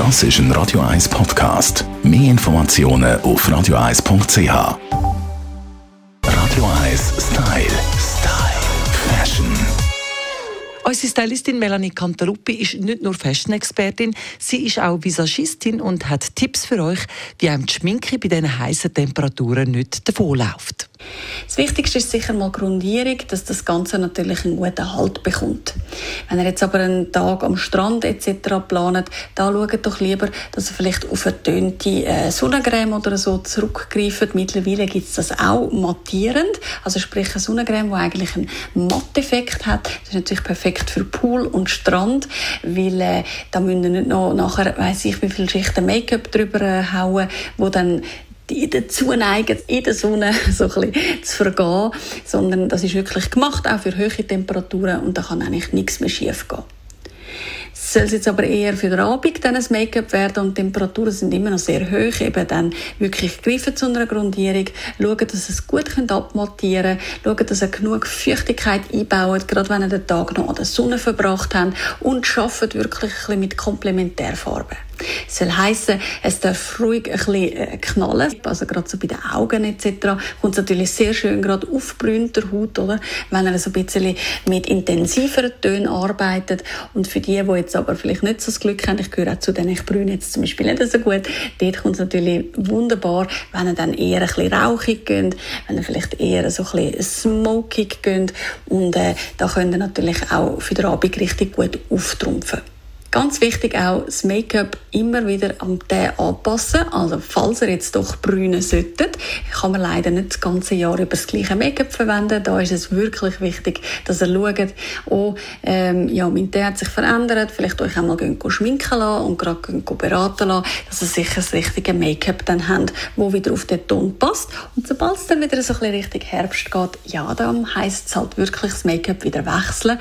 Das ist ein Radio 1 Podcast. Mehr Informationen auf radio1.ch. Radio 1 Style. Style. Fashion. Unsere Stylistin Melanie Cantaluppi ist nicht nur Fashion-Expertin, sie ist auch Visagistin und hat Tipps für euch, wie einem die Schminke bei diesen heißen Temperaturen nicht davonläuft. Das Wichtigste ist sicher mal Grundierung, dass das Ganze natürlich einen guten Halt bekommt. Wenn ihr jetzt aber einen Tag am Strand etc. plant, da schaut doch lieber, dass ihr vielleicht auf eine äh, Sonnencreme oder so zurückgreift. Mittlerweile gibt es das auch mattierend, also sprich eine Sonnencreme, die eigentlich einen Matteffekt hat. Das ist natürlich perfekt für Pool und Strand, weil äh, da müssen ihr nicht noch nachher, weiss ich, wie viele Schichten Make-up drüber äh, hauen, wo dann dazu neigen, in der Sonne so ein bisschen zu vergehen, sondern das ist wirklich gemacht, auch für hohe Temperaturen und da kann eigentlich nichts mehr schief gehen. Soll es jetzt aber eher für den Abend dann ein Make-up werden und die Temperaturen sind immer noch sehr hoch, eben dann wirklich greifen zu einer Grundierung, schauen, dass es gut abmattieren könnt, schauen, dass ihr genug Feuchtigkeit einbaut, gerade wenn ihr den Tag noch an der Sonne verbracht habt und arbeitet wirklich ein bisschen mit Komplementärfarben. Das soll heissen, es darf ruhig ein bisschen äh, knallen, also gerade so bei den Augen etc. kommt es natürlich sehr schön gerade auf der Haut, oder? wenn er so ein bisschen mit intensiveren Tönen arbeitet. Und für die, die jetzt aber vielleicht nicht so das Glück haben, ich gehöre auch zu denen, ich brüne jetzt zum Beispiel nicht so gut, dort kommt es natürlich wunderbar, wenn er dann eher ein bisschen rauchig geht, wenn er vielleicht eher so ein bisschen smokig geht und äh, da könnt ihr natürlich auch für den Abend richtig gut auftrumpfen. Ganz wichtig auch, das Make-up immer wieder am Tee anpassen. Also, falls ihr jetzt doch brünen solltet, kann man leider nicht das ganze Jahr über das gleiche Make-up verwenden. Da ist es wirklich wichtig, dass ihr schaut, oh, ähm, ja, mein Tee hat sich verändert, vielleicht euch einmal gehen, schminken lassen und gerade beraten lassen, dass ihr sicher das richtige Make-up dann habt, wo wieder auf den Ton passt. Und sobald es dann wieder so ein bisschen Richtung Herbst geht, ja, dann heisst es halt wirklich das Make-up wieder wechseln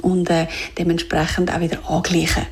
und äh, dementsprechend auch wieder angleichen.